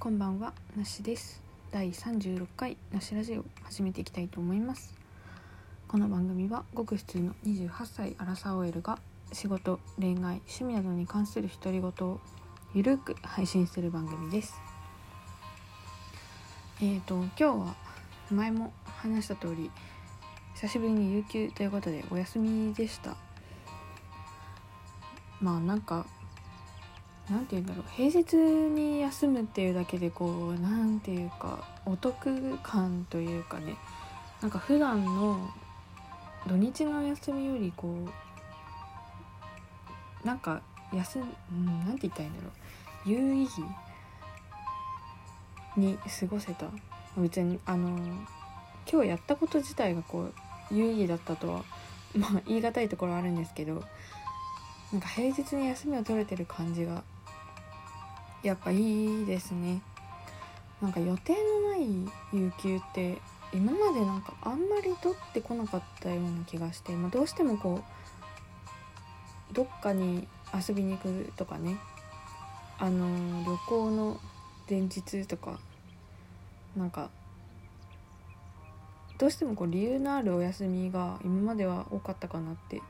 こんばんはなしです。第36回なしラジオ始めていきたいと思います。この番組はごく普通の28歳アラサー OL が仕事恋愛趣味などに関する独り言をゆるく配信する番組です。えーと今日は前も話した通り久しぶりに有給ということでお休みでした。まあなんかなんて言うんだろう。平日に休むっていうだけでこうなんていうかお得感というかね。なんか普段の土日の休みよりこうなんか休ん、うん、て言ったらいいんだろう。有意義に過ごせた。別にあの今日やったこと自体がこう有意義だったとはまあ言い難いところあるんですけどなんか平日に休みを取れてる感じがやっぱいいですね。なんか予定のない有給って今までなんかあんまり取ってこなかったような気がして、まあ、どうしてもこうどっかに遊びに行くとかね。あの旅行の前日とかなんかどうしてもこう理由のあるお休みが今までは多かったかなって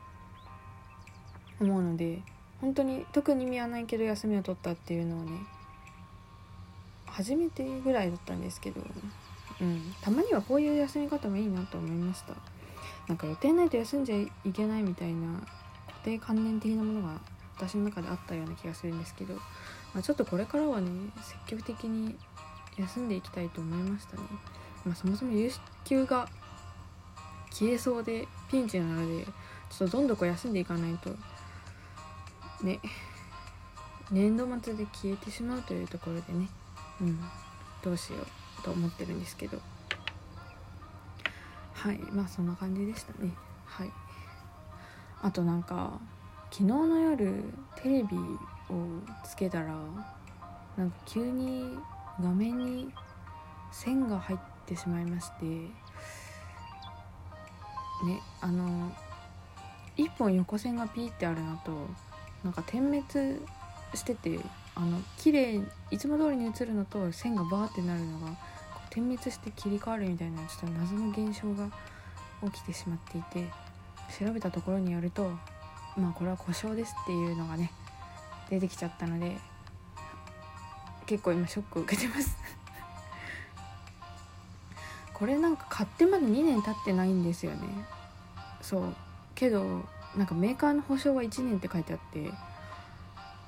思うので本当に特に意味はないけど休みを取ったっていうのをね初めてぐらいだったんですけど、うん、たまにはこういう休み方もいいなと思いました。なんか予定ないと休んじゃいけないみたいな固定観念的なものが私の中であったような気がするんですけど、まあ、ちょっとこれからはね積極的に休んでいきたいと思いましたね、まあ、そもそも有給が消えそうでピンチなのでちょっとどんどんこう休んでいかないとね。年度末で消えてしまうというところでね。うん。どうしようと思ってるんですけど。はい。まあそんな感じでしたね。はい。あとなんか昨日の夜テレビをつけたらなんか急に画面に線が入ってしまいまして。ねあの1本横線がピーってあるのとなんか点滅しててあの綺麗いつも通りに映るのと線がバーってなるのが点滅して切り替わるみたいなちょっと謎の現象が起きてしまっていて調べたところによるとまあこれは故障ですっていうのがね出てきちゃったので結構今ショックを受けてます。これなんか買ってまだ2年経ってないんですよね。そう。けどなんかメーカーの保証は1年って書いてあって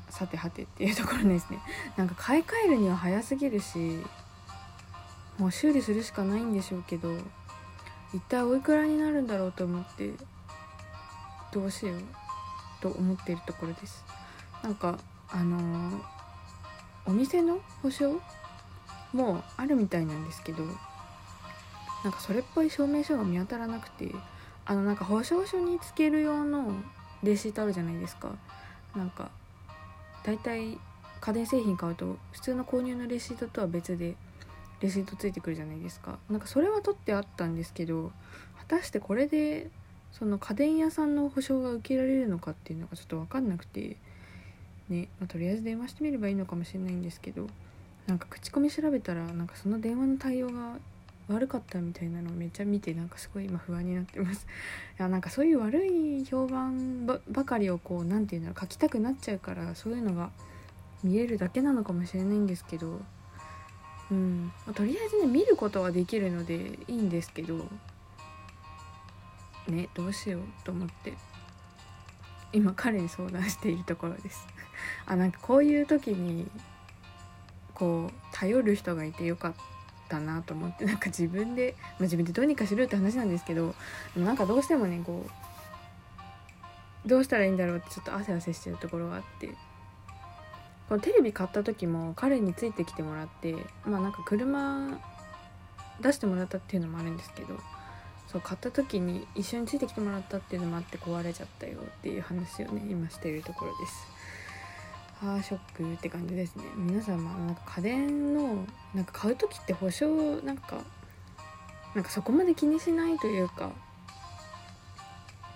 さてはてっていうところですね。なんか買い替えるには早すぎるしもう修理するしかないんでしょうけど一体おいくらになるんだろうと思ってどうしようと思っているところです。なんかあのー、お店の保証もあるみたいなんですけどなんかそれっぽい証明書が見当たらなくてあのなんか保証書につける用のレシートあるじゃないですか。なんか大体家電製品買うと普通の購入のレシートとは別でレシートついてくるじゃないですか。なんかそれは取ってあったんですけど果たしてこれでその家電屋さんの保証が受けられるのかっていうのがちょっと分かんなくてね、まあ、とりあえず電話してみればいいのかもしれないんですけどなんか口コミ調べたらなんかその電話の対応が悪かったみたいなのをめっちゃ見てなんかすごい今不安になってます。いやなんかそういう悪い評判ばかりをこう何て言うんだろう書きたくなっちゃうからそういうのが見えるだけなのかもしれないんですけど。うん、まあ、とりあえずね見ることはできるのでいいんですけど。ねどうしようと思って。今彼に相談しているところです。あなんかこういう時にこう頼る人がいてよかった。ったなと思って なんか自分で、まあ、自分でどうにかしろって話なんですけどなんかどうしてもねこうどうしたらいいんだろうってちょっと汗汗してるところがあってこのテレビ買った時も彼についてきてもらってまあなんか車出してもらったっていうのもあるんですけどそう買った時に一緒についてきてもらったっていうのもあって壊れちゃったよっていう話をね今してるところです。あーショックって感じですね。皆様なんか家電のなんか買う時って保証なんかなんかそこまで気にしないというか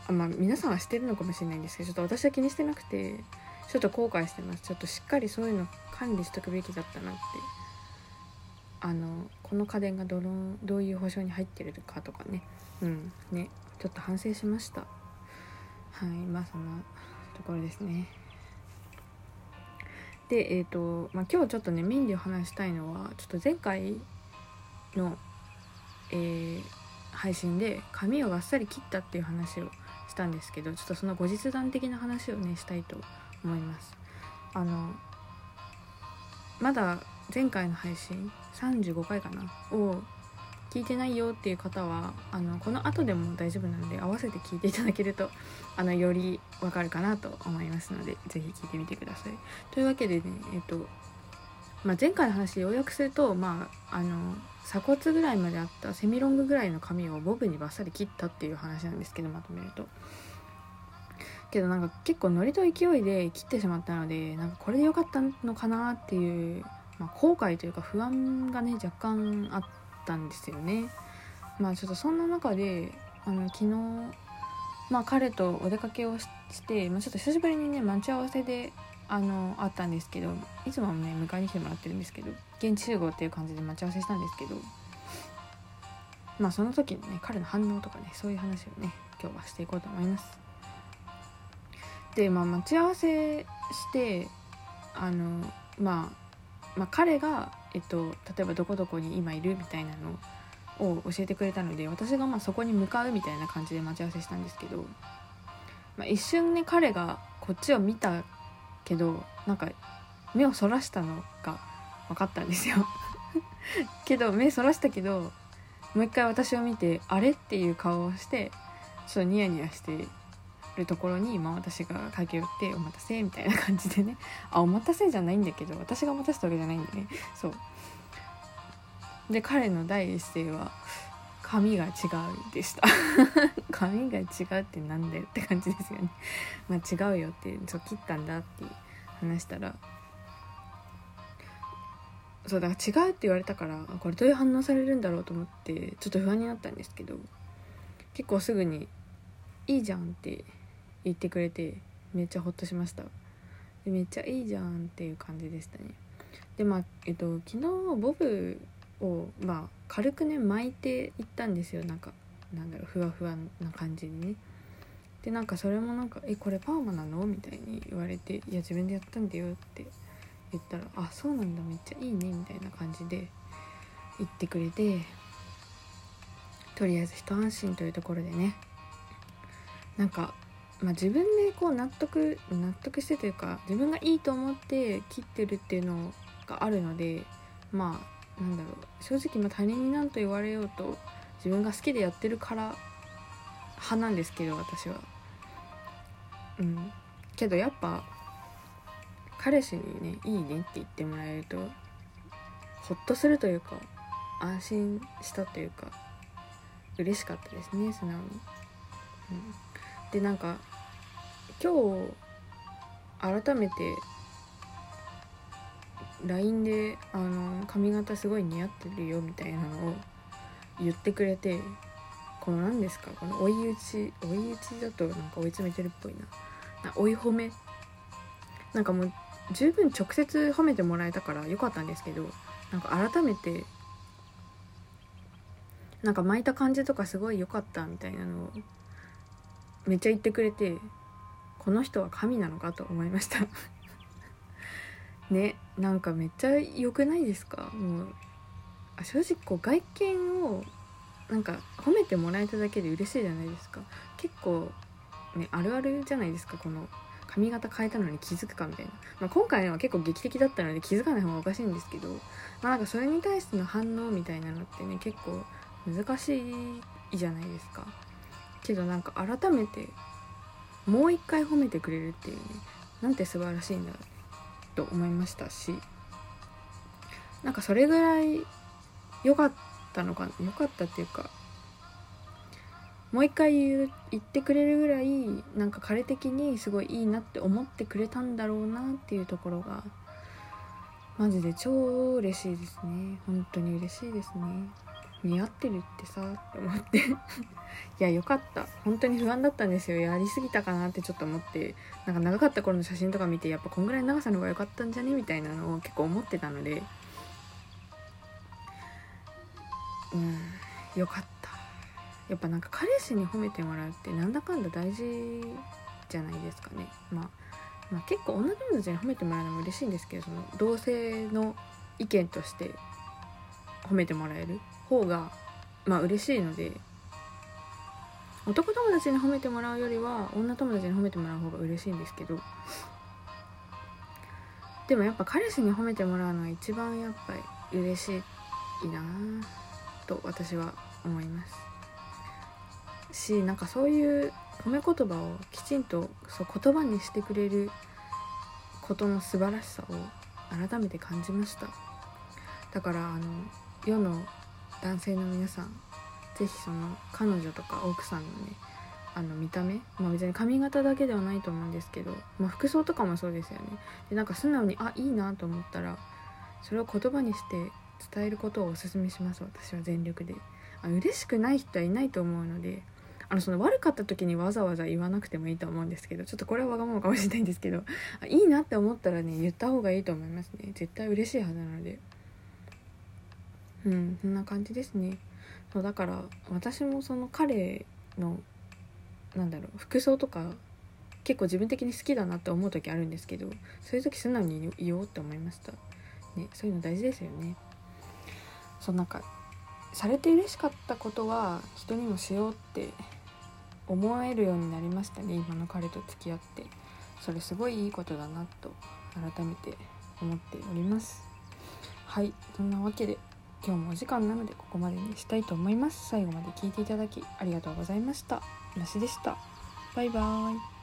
あまあ皆さんはしてるのかもしれないんですけどちょっと私は気にしてなくてちょっと後悔してます。ちょっとしっかりそういうの管理しとくべきだったなって。あのこの家電がどのどういう保証に入ってるかとかね。うんね。ちょっと反省しました。はいまあそんなところですね。でえっ、ー、と、まあ、今日ちょっとねメインで話したいのはちょっと前回の、えー、配信で髪をがっさり切ったっていう話をしたんですけどちょっとその後日談的な話をねしたいと思います。あのまだ前回の配信35回かなを聞いてないよっていう方はあのこの後でも大丈夫なので合わせて聞いていただけるとあのよりわかるかなと思いますので是非聞いてみてください。というわけでねえっと、まあ、前回の話要約するとまああの鎖骨ぐらいまであったセミロングぐらいの髪をボブにバッサリ切ったっていう話なんですけどまとめると。けどなんか結構ノリと勢いで切ってしまったのでなんかこれで良かったのかなっていう、まあ、後悔というか不安がね若干あってたんですよね。まあちょっとそんな中であの昨日まあ彼とお出かけをして、まあ、ちょっと久しぶりにね待ち合わせであのあったんですけどいつもね迎えに来てもらってるんですけど現地集合っていう感じで待ち合わせしたんですけどまあその時のね彼の反応とかねそういう話をね今日はしていこうと思います。でまあ待ち合わせしてあの、まあ、まあ彼が、えっと、例えばどこどこに今いるみたいなのを教えてくれたので私がまあそこに向かうみたいな感じで待ち合わせしたんですけど、まあ、一瞬ね彼がこっちを見たけどなんか目をそらしたのが分かったんですよ。けど目そらしたけどもう一回私を見てあれ？っていう顔をしてちょっとニヤニヤしてるところに、まあ、私が駆け寄って「お待たせ」みたいな感じでね。あお待たせじゃないんだけど私が待たせたわけじゃないんでね。そう。で彼の第一声は「髪が違う」でした。髪が違うってなんだよって感じですよね。まあ違うよってそう切ったんだって話したらそうだから違うって言われたからこれどういう反応されるんだろうと思ってちょっと不安になったんですけど結構すぐに「いいじゃん」って言ってくれてめっちゃほっとしました。でめっちゃいいじゃんっていう感じでしたね。でまあえっと昨日ボブをまあ軽くね巻いていったんですよ。なんかなんだろうふわふわな感じにね。でなんかそれもなんか「えこれパーマなの?」みたいに言われて「いや自分でやったんだよ」って言ったら「あそうなんだ。めっちゃいいね」みたいな感じで言ってくれてとりあえず一安心というところでね。なんかまあ、自分でこう納得納得してというか自分がいいと思って切ってるっていうのがあるのでまあなんだろう正直ま他人に何と言われようと自分が好きでやってるから派なんですけど私は。うんけどやっぱ彼氏にね「いいね」って言ってもらえるとほっとするというか安心したというか嬉しかったですね素直に。うんでなんか今日改めて LINE であの髪型すごい似合ってるよみたいなのを言ってくれてこの何ですか？この追い打ち追い打ちだとなんか追い詰めてるっぽいな。追い褒め？なんかもう十分直接褒めてもらえたから良かったんですけどなんか改めてなんか巻いた感じとかすごい良かったみたいなのをめっちゃ言ってくれてこの人は神なのかと思いました。ねなんかめっちゃ良くないですか？もう正直こう外見をなんか褒めてもらえただけで嬉しいじゃないですか。結構ねあるあるじゃないですか？この髪型変えたのに気づくかみたいな、まあ、今回のは結構劇的だったので気づかない方がおかしいんですけどまあなんかそれに対しての反応みたいなのってね結構難しいじゃないですか。けどなんか改めてもう一回褒めてくれるっていうねなんて素晴らしいんだと思いましたしなんかそれぐらい良かったのか良かったっていうかもう一回言言ってくれるぐらいなんか彼的にすごいいいなって思ってくれたんだろうなっていうところがマジで超嬉しいですね。本当に嬉しいですね。似合ってるってさって思って。いやよかった。本当に不安だったんですよ。やりすぎたかなってちょっと思って。なんか長かった頃の写真とか見てやっぱこんぐらいの長さの方が良かったんじゃね？みたいなのを結構思ってたので。うんよかった。やっぱなんか彼氏に褒めてもらうってなんだかんだ大事じゃないですかね。まあまあ、結構女友達に褒めてもらうのも嬉しいんですけどその同性の意見として褒めてもらえる。方がまあ嬉しいので男友達に褒めてもらうよりは女友達に褒めてもらう方が嬉しいんですけどでもやっぱ彼氏に褒めてもらうのが一番やっぱり嬉しいなと私は思います。しなんかそういう褒め言葉をきちんとそう言葉にしてくれることの素晴らしさを改めて感じました。だからあの世の男性の皆さん是非その彼女とか奥さんのねあの見た目まあ別に髪型だけではないと思うんですけど、まあ、服装とかもそうですよね。でなんか素直にあいいなと思ったらそれを言葉にして伝えることをおすすめします。私は全力で。あ嬉しくない人はいないと思うのであのその悪かった時にわざわざ言わなくてもいいと思うんですけどちょっとこれはわがままかもしれないんですけどいいなって思ったらね言った方がいいと思いますね。絶対嬉しいはずなので。うんそんな感じですね。そうだから私もその彼のなんだろう服装とか結構自分的に好きだなって思う時あるんですけどそういう時素直に言おうって思いました。ねそういうの大事ですよね。そうなんかされて嬉しかったことは人にもしようって思えるようになりましたね今の彼と付き合って。それすごいいいことだなと改めて思っております。はいそんなわけで。今日もお時間なのでここまでにしたいと思います。最後まで聞いていただきありがとうございました。なしでした。バイバーイ。